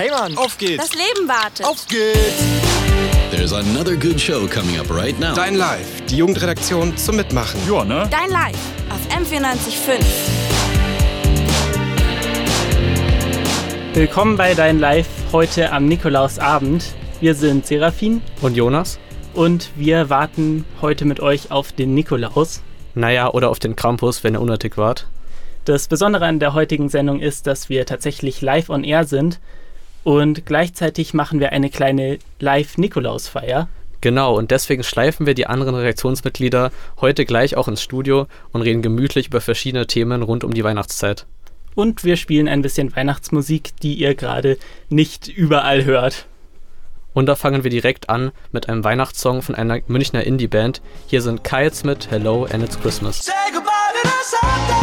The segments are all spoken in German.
Hey Mann, auf geht's. Das Leben wartet. Auf geht's. There's another good show coming up right now. Dein Live, die Jugendredaktion zum Mitmachen. Ja, ne? Dein Live auf M945. Willkommen bei Dein Live heute am Nikolausabend. Wir sind Serafin Und Jonas? und wir warten heute mit euch auf den Nikolaus. Naja, oder auf den Krampus, wenn ihr unnötig wart. Das Besondere an der heutigen Sendung ist, dass wir tatsächlich live on air sind und gleichzeitig machen wir eine kleine Live-Nikolaus-Feier. Genau, und deswegen schleifen wir die anderen Redaktionsmitglieder heute gleich auch ins Studio und reden gemütlich über verschiedene Themen rund um die Weihnachtszeit. Und wir spielen ein bisschen Weihnachtsmusik, die ihr gerade nicht überall hört. Und da fangen wir direkt an mit einem Weihnachtssong von einer Münchner Indie-Band. Hier sind Kites mit Hello and It's Christmas. Say goodbye to the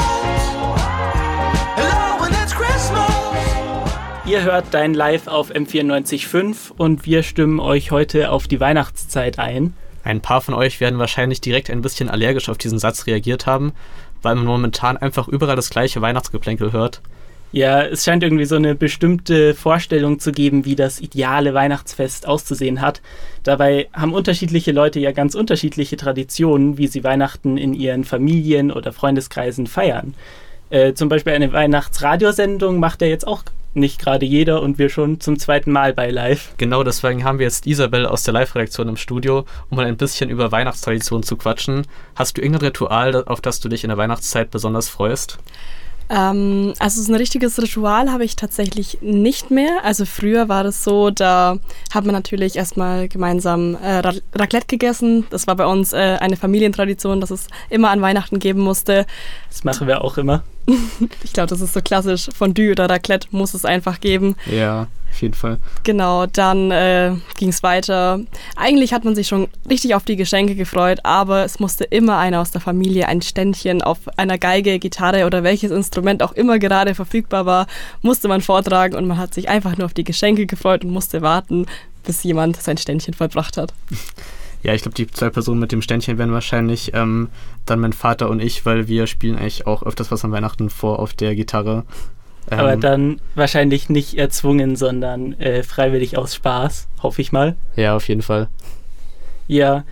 Ihr hört Dein Live auf M94.5 und wir stimmen euch heute auf die Weihnachtszeit ein. Ein paar von euch werden wahrscheinlich direkt ein bisschen allergisch auf diesen Satz reagiert haben, weil man momentan einfach überall das gleiche Weihnachtsgeplänkel hört. Ja, es scheint irgendwie so eine bestimmte Vorstellung zu geben, wie das ideale Weihnachtsfest auszusehen hat. Dabei haben unterschiedliche Leute ja ganz unterschiedliche Traditionen, wie sie Weihnachten in ihren Familien oder Freundeskreisen feiern. Äh, zum Beispiel eine Weihnachtsradiosendung macht ja jetzt auch nicht gerade jeder und wir schon zum zweiten Mal bei Live. Genau deswegen haben wir jetzt Isabel aus der Live-Redaktion im Studio, um mal ein bisschen über Weihnachtstraditionen zu quatschen. Hast du irgendein Ritual, auf das du dich in der Weihnachtszeit besonders freust? Ähm, also so ein richtiges Ritual habe ich tatsächlich nicht mehr. Also früher war das so, da hat man natürlich erstmal gemeinsam äh, Ra- Raclette gegessen. Das war bei uns äh, eine Familientradition, dass es immer an Weihnachten geben musste. Das machen wir auch immer. Ich glaube, das ist so klassisch. Fondue oder Raclette muss es einfach geben. Ja, auf jeden Fall. Genau, dann äh, ging es weiter. Eigentlich hat man sich schon richtig auf die Geschenke gefreut, aber es musste immer einer aus der Familie ein Ständchen auf einer Geige, Gitarre oder welches Instrument auch immer gerade verfügbar war, musste man vortragen und man hat sich einfach nur auf die Geschenke gefreut und musste warten, bis jemand sein Ständchen vollbracht hat. Ja, ich glaube, die zwei Personen mit dem Ständchen wären wahrscheinlich ähm, dann mein Vater und ich, weil wir spielen eigentlich auch öfters was an Weihnachten vor auf der Gitarre. Ähm, Aber dann wahrscheinlich nicht erzwungen, sondern äh, freiwillig aus Spaß, hoffe ich mal. Ja, auf jeden Fall. Ja,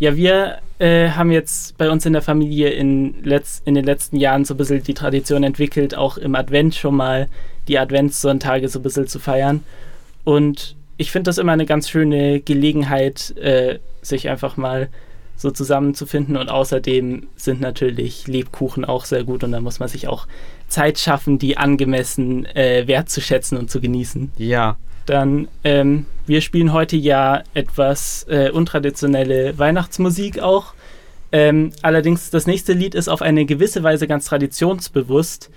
ja, wir äh, haben jetzt bei uns in der Familie in, letz in den letzten Jahren so ein bisschen die Tradition entwickelt, auch im Advent schon mal die Adventssonntage so ein bisschen zu feiern. Und ich finde das immer eine ganz schöne Gelegenheit, äh, sich einfach mal so zusammenzufinden. Und außerdem sind natürlich Lebkuchen auch sehr gut und da muss man sich auch Zeit schaffen, die angemessen äh, wertzuschätzen und zu genießen. Ja, Dann, ähm, wir spielen heute ja etwas äh, untraditionelle Weihnachtsmusik auch. Ähm, allerdings, das nächste Lied ist auf eine gewisse Weise ganz traditionsbewusst.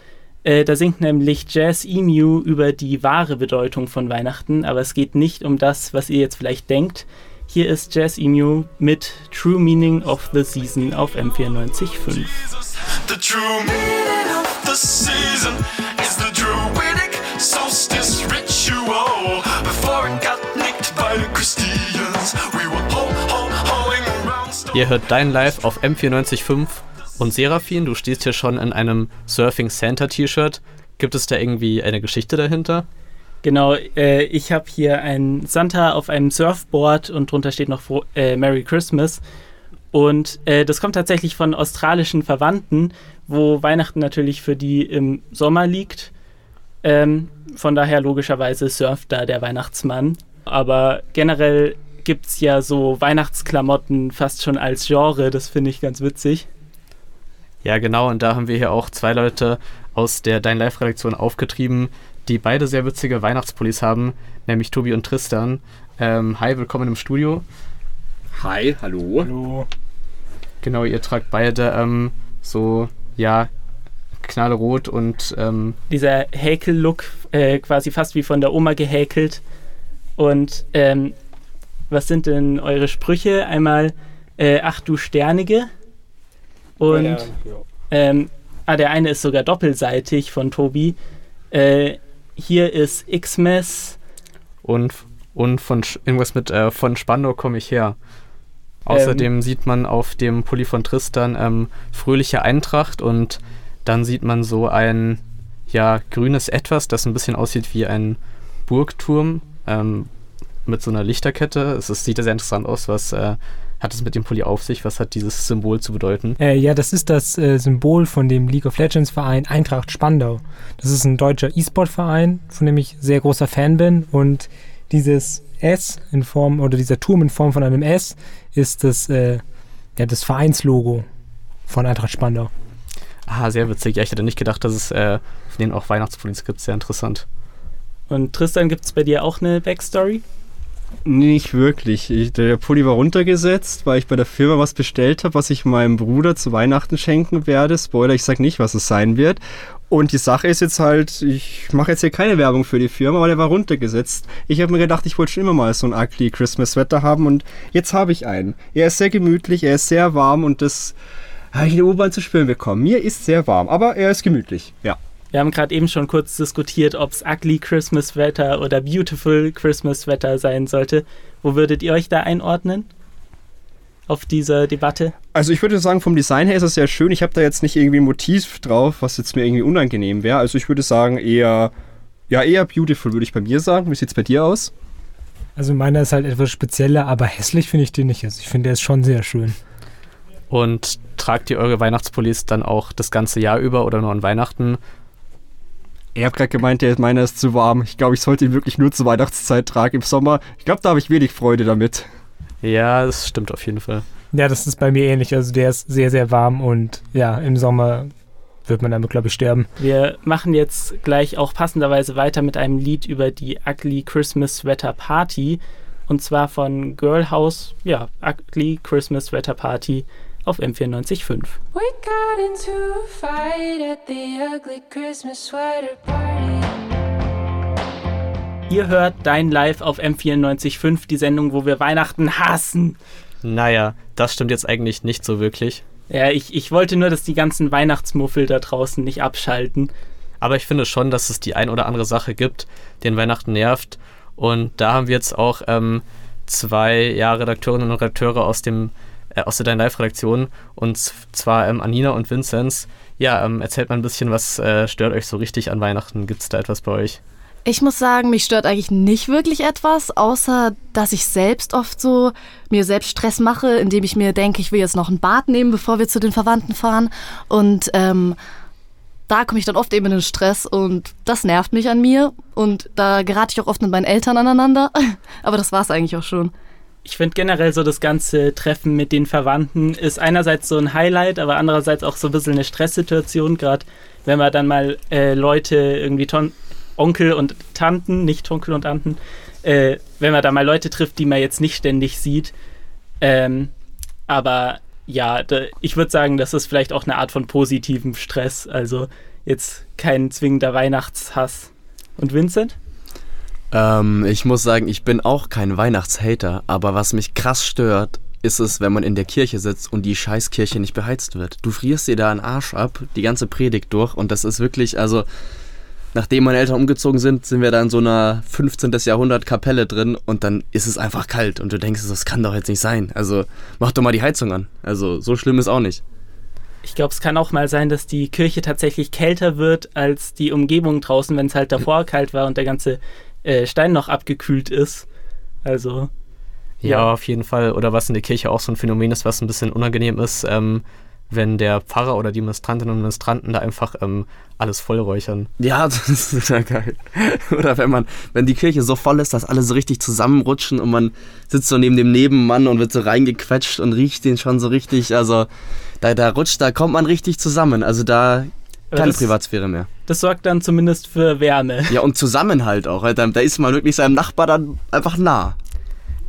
Äh, da singt nämlich Jazz Emu über die wahre Bedeutung von Weihnachten, aber es geht nicht um das, was ihr jetzt vielleicht denkt. Hier ist Jazz Emu mit True Meaning of the Season auf M94.5. The true meaning of the season is the Druidic solstice ritual. Before it got nicked by the Christians, we were ho ho hoing around. ihr hört Dein Live auf M94.5 und Serafin, du stehst hier schon in einem Surfing Santa T-Shirt. Gibt es da irgendwie eine Geschichte dahinter? Genau, äh, ich habe hier einen Santa auf einem Surfboard und drunter steht noch äh, Merry Christmas. Und äh, das kommt tatsächlich von australischen Verwandten, wo Weihnachten natürlich für die im Sommer liegt. Ähm, von daher logischerweise surft da der Weihnachtsmann. Aber generell gibt es ja so Weihnachtsklamotten fast schon als Genre, das finde ich ganz witzig. Ja, genau, und da haben wir hier auch zwei Leute aus der Dein Live-Redaktion aufgetrieben, die beide sehr witzige Weihnachtspullis haben, nämlich Tobi und Tristan. Ähm, hi, willkommen im Studio. Hi, hallo. Hallo. Genau, ihr tragt beide ähm, so, ja, knallrot und ähm, dieser Häkel-Look, äh, quasi fast wie von der Oma gehäkelt. Und ähm, was sind denn eure Sprüche? Einmal, äh, ach du Sternige. Und Ja, ja. ähm, ah, der eine ist sogar doppelseitig von Tobi. Äh, hier ist Xmas. und, und von irgendwas mit äh, von Spandau komme ich her. Außerdem sieht man auf dem Pulli von Tristan ähm, fröhliche Eintracht und dann sieht man so ein ja grünes Etwas, das ein bisschen aussieht wie ein Burgturm ähm, mit so einer Lichterkette. Es ist, sieht ja sehr interessant aus. Was äh, hat es mit dem Pulli auf sich? Was hat dieses Symbol zu bedeuten? Äh, ja, das ist das äh, Symbol von dem League of Legends Verein Eintracht Spandau. Das ist ein deutscher E-Sport-Verein, von dem ich sehr großer Fan bin. Und dieses S in Form, oder dieser Turm in Form von einem S, ist das, äh, ja, das Vereinslogo von Eintracht Spandau. Ah, sehr witzig. Ja, ich hätte nicht gedacht, dass es äh, von denen auch Weihnachtspullis gibt. Sehr interessant. Und Tristan, gibt es bei dir auch eine Backstory? Nicht wirklich. Ich, der Pulli war runtergesetzt, weil ich bei der Firma was bestellt habe, was ich meinem Bruder zu Weihnachten schenken werde. Spoiler, ich sag nicht, was es sein wird. Und die Sache ist jetzt halt, ich mache jetzt hier keine Werbung für die Firma, aber der war runtergesetzt. Ich habe mir gedacht, ich wollte schon immer mal so ein ugly Christmas Wetter haben und jetzt habe ich einen. Er ist sehr gemütlich, er ist sehr warm und das habe ich in der U-Bahn zu spüren bekommen. Mir ist sehr warm, aber er ist gemütlich, ja. Wir haben gerade eben schon kurz diskutiert, ob es ugly Christmas Wetter oder beautiful Christmas Wetter sein sollte. Wo würdet ihr euch da einordnen? Auf diese Debatte? Also ich würde sagen, vom Design her ist es sehr schön. Ich habe da jetzt nicht irgendwie ein Motiv drauf, was jetzt mir irgendwie unangenehm wäre. Also ich würde sagen, eher, ja, eher beautiful, würde ich bei mir sagen. Wie sieht es bei dir aus? Also meiner ist halt etwas spezieller, aber hässlich finde ich den nicht. Also ich finde, der ist schon sehr schön. Und tragt ihr eure Weihnachtspullis dann auch das ganze Jahr über oder nur an Weihnachten? Er hat gerade gemeint, der meiner ist zu warm. Ich glaube, ich sollte ihn wirklich nur zur Weihnachtszeit tragen im Sommer. Ich glaube, da habe ich wenig Freude damit. Ja, das stimmt auf jeden Fall. Ja, das ist bei mir ähnlich. Also der ist sehr, sehr warm und ja, im Sommer wird man damit, glaube ich, sterben. Wir machen jetzt gleich auch passenderweise weiter mit einem Lied über die Ugly Christmas Sweater Party. Und zwar von Girlhouse, ja, Ugly Christmas Sweater Party auf M94.5. We got into a fight at the ugly Christmas sweater party. Ihr hört Dein Live auf M94.5, die Sendung, wo wir Weihnachten hassen. Naja, das stimmt jetzt eigentlich nicht so wirklich. Ja, ich, ich wollte nur, dass die ganzen Weihnachtsmuffel da draußen nicht abschalten. Aber ich finde schon, dass es die ein oder andere Sache gibt, den Weihnachten nervt. Und da haben wir jetzt auch ähm, zwei ja, Redakteurinnen und Redakteure aus dem äh, aus der Dein Live-Redaktion. Und zwar ähm, Anina und Vinzenz. Ja, ähm, erzählt mal ein bisschen, was äh, stört euch so richtig an Weihnachten? Gibt es da etwas bei euch? Ich muss sagen, mich stört eigentlich nicht wirklich etwas, außer dass ich selbst oft so mir selbst Stress mache, indem ich mir denke, ich will jetzt noch ein Bad nehmen, bevor wir zu den Verwandten fahren. Und ähm, da komme ich dann oft eben in den Stress und das nervt mich an mir. Und da gerate ich auch oft mit meinen Eltern aneinander. Aber das war es eigentlich auch schon. Ich finde generell so das ganze Treffen mit den Verwandten ist einerseits so ein Highlight, aber andererseits auch so ein bisschen eine Stresssituation, gerade wenn man dann mal äh, Leute irgendwie ton Onkel und Tanten, nicht Onkel und Tanten, äh, wenn man da mal Leute trifft, die man jetzt nicht ständig sieht. Ähm, aber ja, da, ich würde sagen, das ist vielleicht auch eine Art von positivem Stress. Also jetzt kein zwingender Weihnachtshass. Und Vincent? Ähm, ich muss sagen, ich bin auch kein Weihnachtshater, aber was mich krass stört, ist es, wenn man in der Kirche sitzt und die Scheißkirche nicht beheizt wird. Du frierst dir da einen Arsch ab, die ganze Predigt durch und das ist wirklich, also nachdem meine Eltern umgezogen sind, sind wir da in so einer 15. Jahrhundert Kapelle drin und dann ist es einfach kalt und du denkst, das kann doch jetzt nicht sein. Also mach doch mal die Heizung an. Also so schlimm ist auch nicht. Ich glaube, es kann auch mal sein, dass die Kirche tatsächlich kälter wird als die Umgebung draußen, wenn es halt davor kalt war und der ganze äh, Stein noch abgekühlt ist. Also. Ja, ja, auf jeden Fall. Oder was in der Kirche auch so ein Phänomen ist, was ein bisschen unangenehm ist, ähm, wenn der Pfarrer oder die Ministrantinnen und Ministranten da einfach ähm, alles vollräuchern. Ja, das ist total geil. Oder wenn man, wenn die Kirche so voll ist, dass alle so richtig zusammenrutschen und man sitzt so neben dem Nebenmann und wird so reingequetscht und riecht den schon so richtig. Also da, da rutscht, da kommt man richtig zusammen. Also da keine das, Privatsphäre mehr. Das sorgt dann zumindest für Wärme. Ja, und Zusammenhalt auch. Da, da ist man wirklich seinem Nachbar dann einfach nah.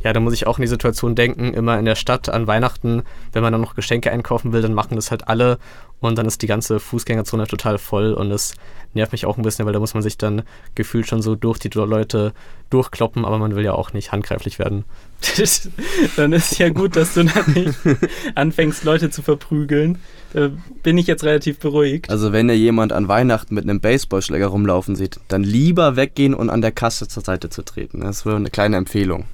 Ja, da muss ich auch in die Situation denken, immer in der Stadt an Weihnachten, wenn man dann noch Geschenke einkaufen will, dann machen das halt alle und dann ist die ganze Fußgängerzone total voll und das nervt mich auch ein bisschen, weil da muss man sich dann gefühlt schon so durch die Leute durchkloppen, aber man will ja auch nicht handgreiflich werden. dann ist ja gut, dass du dann nicht anfängst, Leute zu verprügeln. Da bin ich jetzt relativ beruhigt. Also wenn ihr jemand an Weihnachten mit einem Baseballschläger rumlaufen sieht, dann lieber weggehen und an der Kasse zur Seite zu treten. Das wäre eine kleine Empfehlung.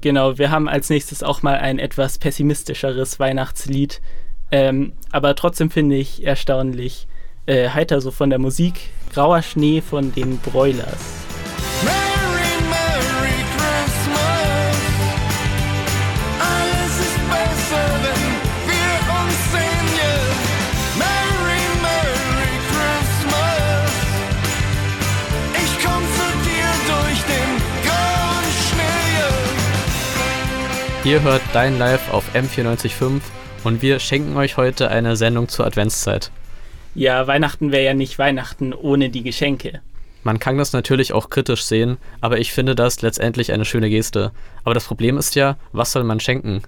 Genau, wir haben als nächstes auch mal ein etwas pessimistischeres Weihnachtslied. Ähm, aber trotzdem finde ich erstaunlich äh, heiter so von der Musik. Grauer Schnee von den Broilers. Ihr hört Dein Live auf M945 und wir schenken euch heute eine Sendung zur Adventszeit. Ja, Weihnachten wäre ja nicht Weihnachten ohne die Geschenke. Man kann das natürlich auch kritisch sehen, aber ich finde das letztendlich eine schöne Geste. Aber das Problem ist ja, was soll man schenken?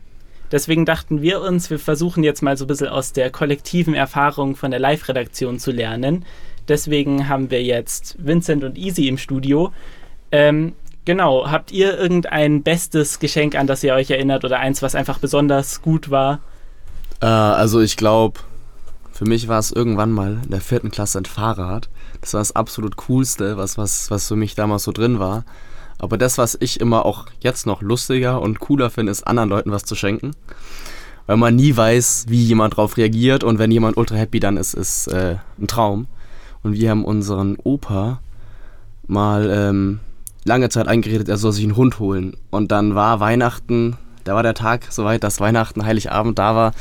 Deswegen dachten wir uns, wir versuchen jetzt mal so ein bisschen aus der kollektiven Erfahrung von der Live-Redaktion zu lernen. Deswegen haben wir jetzt Vincent und Easy im Studio. Ähm, genau, habt ihr irgendein bestes Geschenk, an das ihr euch erinnert oder eins, was einfach besonders gut war? Äh, also ich glaube, für mich war es irgendwann mal in der vierten Klasse ein Fahrrad. Das war das absolut coolste, was, was, was für mich damals so drin war. Aber das, was ich immer auch jetzt noch lustiger und cooler finde, ist anderen Leuten was zu schenken. Weil man nie weiß, wie jemand drauf reagiert und wenn jemand ultra happy dann ist, ist äh, ein Traum. Und wir haben unseren Opa mal ähm, lange Zeit eingeredet, er soll sich einen Hund holen. Und dann war Weihnachten, da war der Tag soweit, dass Weihnachten, Heiligabend da war.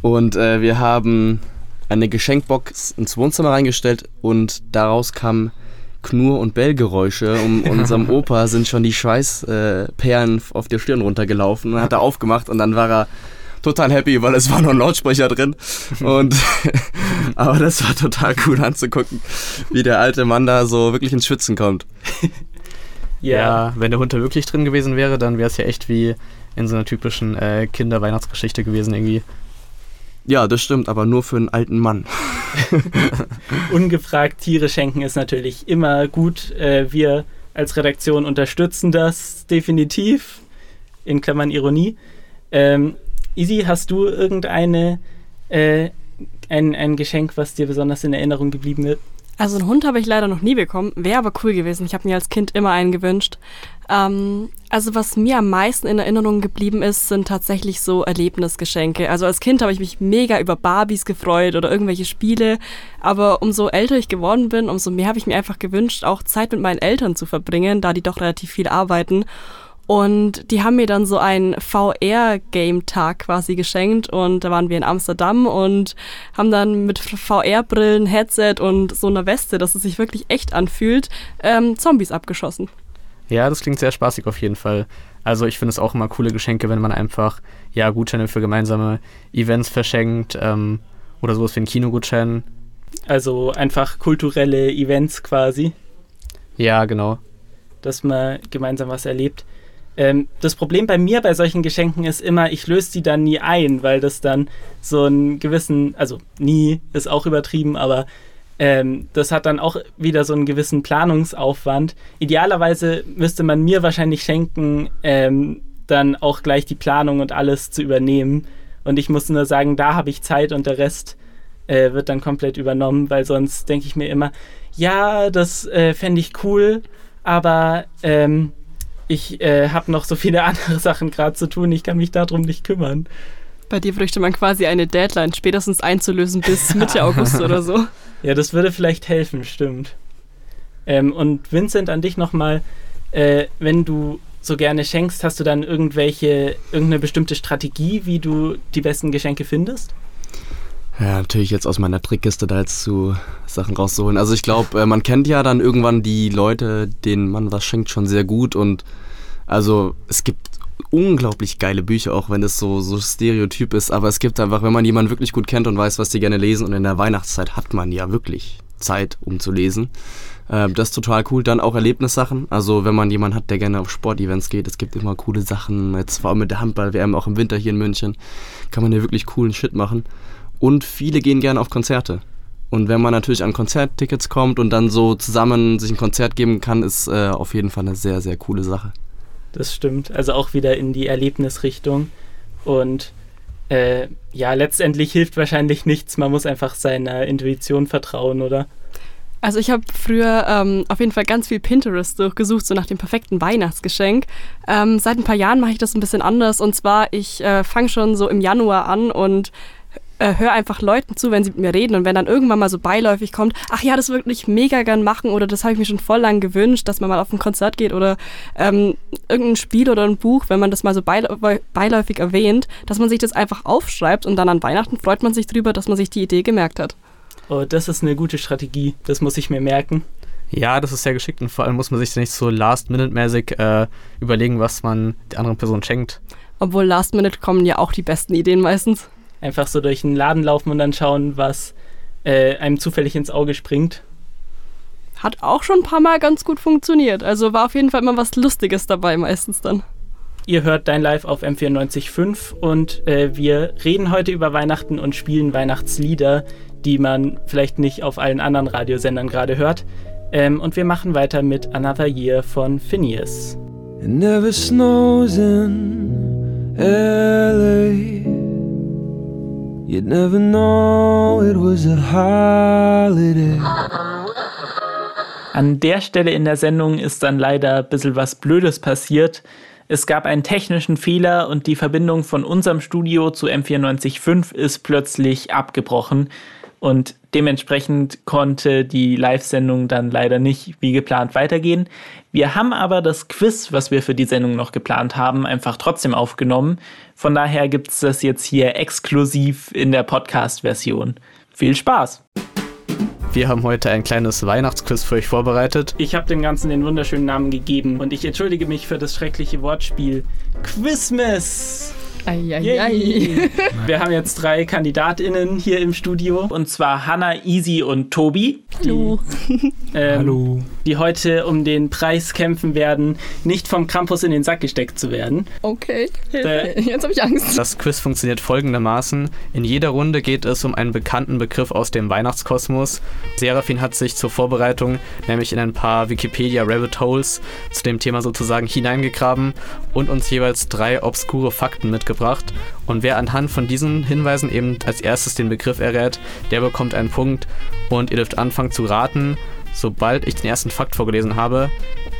Und äh, wir haben eine Geschenkbox ins Wohnzimmer reingestellt und daraus kamen Knurr- und Bellgeräusche. Um unserem Opa sind schon die Schweißperlen äh, auf der Stirn runtergelaufen. Und dann hat er aufgemacht und dann war er total happy, weil es war noch ein Lautsprecher drin. Und aber das war total cool anzugucken, wie der alte Mann da so wirklich ins Schwitzen kommt. Ja, ja wenn der Hund da wirklich drin gewesen wäre, dann wäre es ja echt wie in so einer typischen äh, Kinder-Weihnachtsgeschichte gewesen irgendwie. Ja, das stimmt, aber nur für einen alten Mann. Ungefragt Tiere schenken ist natürlich immer gut. Äh, wir als Redaktion unterstützen das definitiv. In Klammern Ironie. Ähm, Easy, hast du irgendeine äh, ein, ein Geschenk, was dir besonders in Erinnerung geblieben ist? Also einen Hund habe ich leider noch nie bekommen, wäre aber cool gewesen. Ich habe mir als Kind immer einen gewünscht. Ähm, also was mir am meisten in Erinnerung geblieben ist, sind tatsächlich so Erlebnisgeschenke. Also als Kind habe ich mich mega über Barbies gefreut oder irgendwelche Spiele. Aber umso älter ich geworden bin, umso mehr habe ich mir einfach gewünscht, auch Zeit mit meinen Eltern zu verbringen, da die doch relativ viel arbeiten. Und die haben mir dann so einen VR-Game-Tag quasi geschenkt und da waren wir in Amsterdam und haben dann mit VR-Brillen, Headset und so einer Weste, dass es sich wirklich echt anfühlt, ähm, Zombies abgeschossen. Ja, das klingt sehr spaßig auf jeden Fall. Also ich finde es auch immer coole Geschenke, wenn man einfach ja Gutscheine für gemeinsame Events verschenkt ähm, oder sowas wie einen Kinogutschein. Also einfach kulturelle Events quasi. Ja, genau. Dass man gemeinsam was erlebt. Ähm, das Problem bei mir bei solchen Geschenken ist immer, ich löse die dann nie ein, weil das dann so einen gewissen, also nie ist auch übertrieben, aber ähm, das hat dann auch wieder so einen gewissen Planungsaufwand. Idealerweise müsste man mir wahrscheinlich schenken, ähm, dann auch gleich die Planung und alles zu übernehmen. Und ich muss nur sagen, da habe ich Zeit und der Rest äh, wird dann komplett übernommen, weil sonst denke ich mir immer, ja, das äh, fände ich cool, aber ähm, ich äh, habe noch so viele andere Sachen gerade zu tun, ich kann mich darum nicht kümmern. Bei dir bräuchte man quasi eine Deadline spätestens einzulösen bis Mitte August oder so. Ja, das würde vielleicht helfen, stimmt. Ähm, und Vincent, an dich nochmal, äh, wenn du so gerne schenkst, hast du dann irgendwelche, irgendeine bestimmte Strategie, wie du die besten Geschenke findest? Ja, natürlich jetzt aus meiner Trickkiste da jetzt zu Sachen rauszuholen. Also ich glaube, äh, man kennt ja dann irgendwann die Leute, denen man was schenkt, schon sehr gut. Und also es gibt unglaublich geile Bücher, auch wenn es so, so Stereotyp ist. Aber es gibt einfach, wenn man jemanden wirklich gut kennt und weiß, was die gerne lesen, und in der Weihnachtszeit hat man ja wirklich Zeit, um zu lesen. Äh, das ist total cool. Dann auch Erlebnissachen. Also wenn man jemanden hat, der gerne auf Sportevents geht, es gibt immer coole Sachen. Jetzt vor allem mit der Handball-WM, auch im Winter hier in München, kann man ja wirklich coolen Shit machen. Und viele gehen gerne auf Konzerte. Und wenn man natürlich an Konzerttickets kommt und dann so zusammen sich ein Konzert geben kann, ist äh, auf jeden Fall eine sehr, sehr coole Sache. Das stimmt. Also auch wieder in die Erlebnisrichtung. Und äh, ja, letztendlich hilft wahrscheinlich nichts. Man muss einfach seiner Intuition vertrauen, oder? Also ich habe früher ähm, auf jeden Fall ganz viel Pinterest durchgesucht, so nach dem perfekten Weihnachtsgeschenk. Ähm, seit ein paar Jahren mache ich das ein bisschen anders. Und zwar, ich äh, fange schon so im Januar an und äh, höre einfach Leuten zu, wenn sie mit mir reden und wenn dann irgendwann mal so beiläufig kommt, ach ja, das würde ich mega gern machen oder das habe ich mir schon voll lang gewünscht, dass man mal auf ein Konzert geht oder ähm, irgendein Spiel oder ein Buch, wenn man das mal so beiläufig erwähnt, dass man sich das einfach aufschreibt und dann an Weihnachten freut man sich drüber, dass man sich die Idee gemerkt hat. Oh, das ist eine gute Strategie, das muss ich mir merken. Ja, das ist sehr geschickt und vor allem muss man sich nicht so last-minute-mäßig äh, überlegen, was man der anderen Person schenkt. Obwohl Last Minute kommen ja auch die besten Ideen meistens. Einfach so durch den Laden laufen und dann schauen, was äh, einem zufällig ins Auge springt. Hat auch schon ein paar Mal ganz gut funktioniert. Also war auf jeden Fall immer was Lustiges dabei meistens dann. Ihr hört Dein Live auf M94.5 und äh, wir reden heute über Weihnachten und spielen Weihnachtslieder, die man vielleicht nicht auf allen anderen Radiosendern gerade hört. Ähm, und wir machen weiter mit Another Year von Phineas. It never snows in LA. You'd never know it was a holiday. An der Stelle in der Sendung ist dann leider ein bisschen was Blödes passiert. Es gab einen technischen Fehler und die Verbindung von unserem Studio zu M945 ist plötzlich abgebrochen. Und dementsprechend konnte die Live-Sendung dann leider nicht wie geplant weitergehen. Wir haben aber das Quiz, was wir für die Sendung noch geplant haben, einfach trotzdem aufgenommen. Von daher gibt es das jetzt hier exklusiv in der Podcast-Version. Viel Spaß! Wir haben heute ein kleines Weihnachtsquiz für euch vorbereitet. Ich habe dem Ganzen den wunderschönen Namen gegeben und ich entschuldige mich für das schreckliche Wortspiel. Quizmas! Yay. Wir haben jetzt drei KandidatInnen hier im Studio und zwar Hanna, Easy und Tobi. Hallo. Die, ähm, Hallo. Die heute um den Preis kämpfen werden, nicht vom Krampus in den Sack gesteckt zu werden. Okay. Äh, Jetzt habe ich Angst. Das Quiz funktioniert folgendermaßen. In jeder Runde geht es um einen bekannten Begriff aus dem Weihnachtskosmos. Serafin hat sich zur Vorbereitung nämlich in ein paar Wikipedia Rabbit Holes zu dem Thema sozusagen hineingegraben und uns jeweils drei obskure Fakten mitgebracht. Und wer anhand von diesen Hinweisen eben als erstes den Begriff errät, der bekommt einen Punkt und ihr dürft anfangen zu raten, sobald ich den ersten Fakt vorgelesen habe.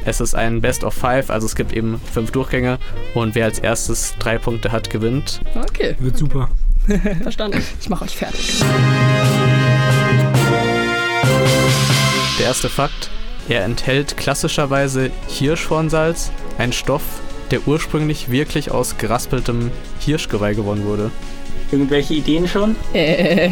Es ist ein Best of Five, also es gibt eben fünf Durchgänge und wer als erstes drei Punkte hat, gewinnt. Okay. Wird super. Verstanden. Ich mache euch fertig. Der erste Fakt, er enthält klassischerweise Hirschhornsalz, ein Stoff, der ursprünglich wirklich aus geraspeltem Hirschgeweih gewonnen wurde. Irgendwelche Ideen schon? Äh.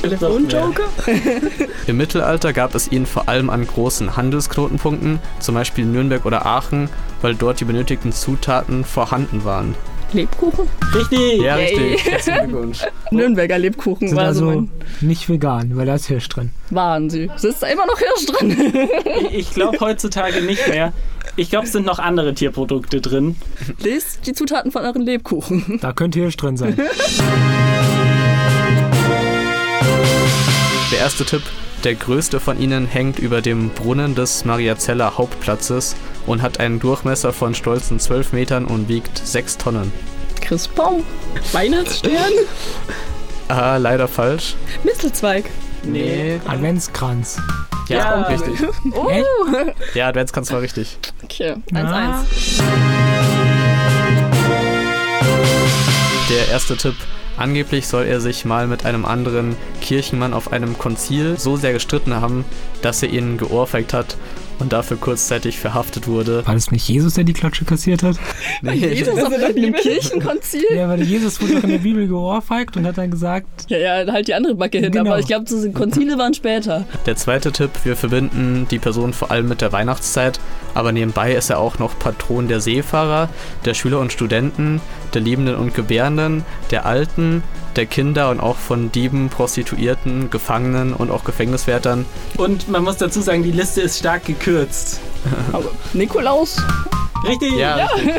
Telefonjoker? Im Mittelalter gab es ihn vor allem an großen Handelsknotenpunkten, zum Beispiel Nürnberg oder Aachen, weil dort die benötigten Zutaten vorhanden waren. Lebkuchen? Richtig! Ja, Yay. richtig. Herzlichen Glückwunsch. Nürnberger Lebkuchen Sind war so also mein nicht vegan, weil da ist Hirsch drin. Wahnsinn. Es ist da immer noch Hirsch drin. Ich, ich glaube heutzutage nicht mehr. Ich glaube, es sind noch andere Tierprodukte drin. Lest die Zutaten von euren Lebkuchen. Da könnte Hirsch drin sein. Der erste Tipp, der größte von ihnen hängt über dem Brunnen des Mariazeller Hauptplatzes und hat einen Durchmesser von stolzen 12 Metern und wiegt 6 Tonnen. Christbaum. Weihnachtsstern. Ah, leider falsch. Mistelzweig. Nee. Adventskranz. Ja, Ja. richtig. Oh. Ja, Adventskranz war richtig. Okay. 1-1. Ah. Der erste Tipp. Angeblich soll er sich mal mit einem anderen Kirchenmann auf einem Konzil so sehr gestritten haben, dass er ihn geohrfeigt hat und dafür kurzzeitig verhaftet wurde. War das nicht Jesus, der die Klatsche kassiert hat? Jesus auf einem Kirchenkonzil? Ja, weil Jesus wurde doch in der Bibel geohrfeigt und hat dann gesagt, Ja, ja, halt die andere Backe hin. Genau. Aber ich glaube, diese Konzile waren später. Der zweite Tipp, wir verbinden die Person vor allem mit der Weihnachtszeit, aber nebenbei ist er auch noch Patron der Seefahrer, der Schüler und Studenten, der Liebenden und Gebärenden, der Alten, der Kinder und auch von Dieben, Prostituierten, Gefangenen und auch Gefängniswärtern. Und man muss dazu sagen, die Liste ist stark gekürzt. Aber Nikolaus? Richtig! Ja, richtig.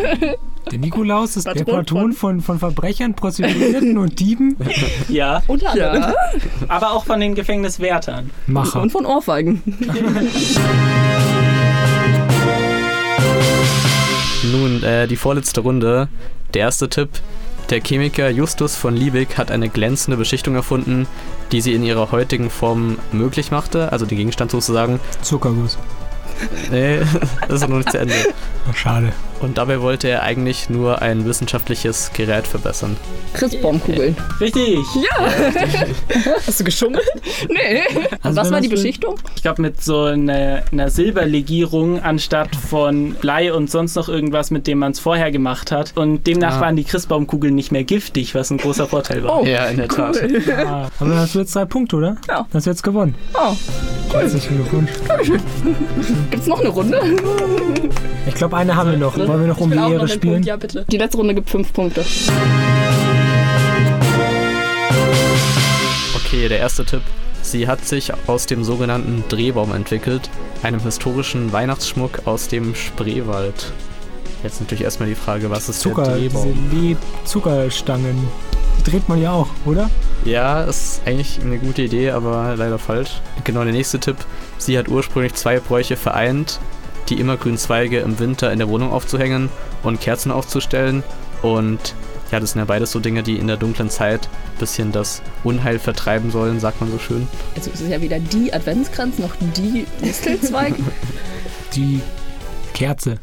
der Nikolaus ist der Patron Patron von, von Verbrechern, Prostituierten und Dieben. Ja, Unter anderem. aber auch von den Gefängniswärtern. Macher. Und von Ohrfeigen. Nun, äh, die vorletzte Runde. Der erste Tipp. Der Chemiker Justus von Liebig hat eine glänzende Beschichtung erfunden, die sie in ihrer heutigen Form möglich machte, also den Gegenstand sozusagen. Zuckerguss. Nee, das ist noch nicht zu Ende. Schade. Und dabei wollte er eigentlich nur ein wissenschaftliches Gerät verbessern. Christbaumkugeln. Richtig! Ja! Hast du geschummelt? Nee. Also was war die Beschichtung? Ich glaube, mit so einer, einer Silberlegierung anstatt von Blei und sonst noch irgendwas, mit dem man es vorher gemacht hat. Und demnach Ah. waren die Christbaumkugeln nicht mehr giftig, was ein großer Vorteil war. Oh, Ja, in der Tat. Ah, aber dann hast du jetzt drei Punkte, oder? Ja. Dann hast du jetzt gewonnen. Oh, Herzlichen Glückwunsch. gibt's noch eine Runde? Ich glaube, eine haben wir noch. Wollen wir noch um ich die Ehre spielen? Punkt, ja, bitte. Die letzte Runde gibt fünf Punkte. Okay, der erste Tipp. Sie hat sich aus dem sogenannten Drehbaum entwickelt, einem historischen Weihnachtsschmuck aus dem Spreewald. Jetzt natürlich erstmal die Frage, was ist Zucker, der diese Drehbaum? Leb Zuckerstangen. Die dreht man ja auch, oder? Ja, ist eigentlich eine gute Idee, aber leider falsch. Genau, der nächste Tipp. Sie hat ursprünglich zwei Bräuche vereint, die immergrünen Zweige im Winter in der Wohnung aufzuhängen und Kerzen aufzustellen. Und ja, das sind ja beides so Dinge, die in der dunklen Zeit ein bisschen das Unheil vertreiben sollen, sagt man so schön. Also es ist ja weder die Adventskranz noch die Distelzweig. Die Kerze.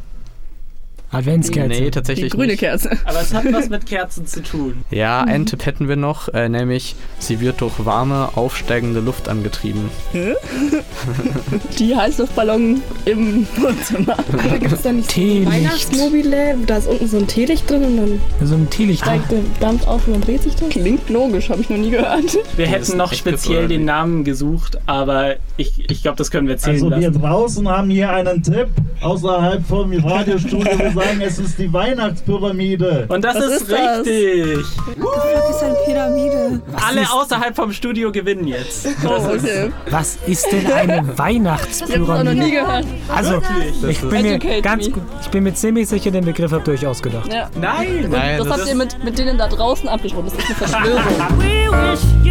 Adventskerze. Nee, tatsächlich Die grüne nicht. Kerze. Aber es hat was mit Kerzen zu tun. Ja, einen Tipp hätten wir noch, äh, nämlich sie wird durch warme, aufsteigende Luft angetrieben. Hä? Die Heißluftballon im Wohnzimmer. Gibt es da nicht so Teelicht. Weihnachtsmobile? Da ist unten so ein Teelicht drin und dann So ein Teelicht. steigt der Dampf auf und dann dreht sich das. Klingt logisch, habe ich noch nie gehört. Wir hätten noch speziell den Namen gesucht, aber ich, ich glaube, das können wir zählen Also wir lassen. draußen haben hier einen Tipp außerhalb vom Radiostudio. Wir sagen, es ist die Weihnachtspyramide. Und das Was ist, ist das? richtig. Was ist eine Pyramide? Alle ist- außerhalb vom Studio gewinnen jetzt. Oh, Das okay. Was ist denn eine Ich habe das noch nie Weihnachtspyramide? gehört. Also, ich bin, mir ganz, ich bin mir ziemlich sicher, den Begriff habt ihr euch ausgedacht. Ja. Nein! Nein, Das das habt ihr mit, mit denen da draußen abgesprochen. Das ist eine Verschwörung.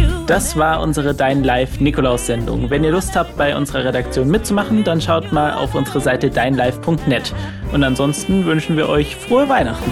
Das war unsere Dein Live Nikolaus-Sendung. Wenn ihr Lust habt, bei unserer Redaktion mitzumachen, dann schaut mal auf unsere Seite deinlive.net. Und ansonsten wünschen wir euch frohe Weihnachten.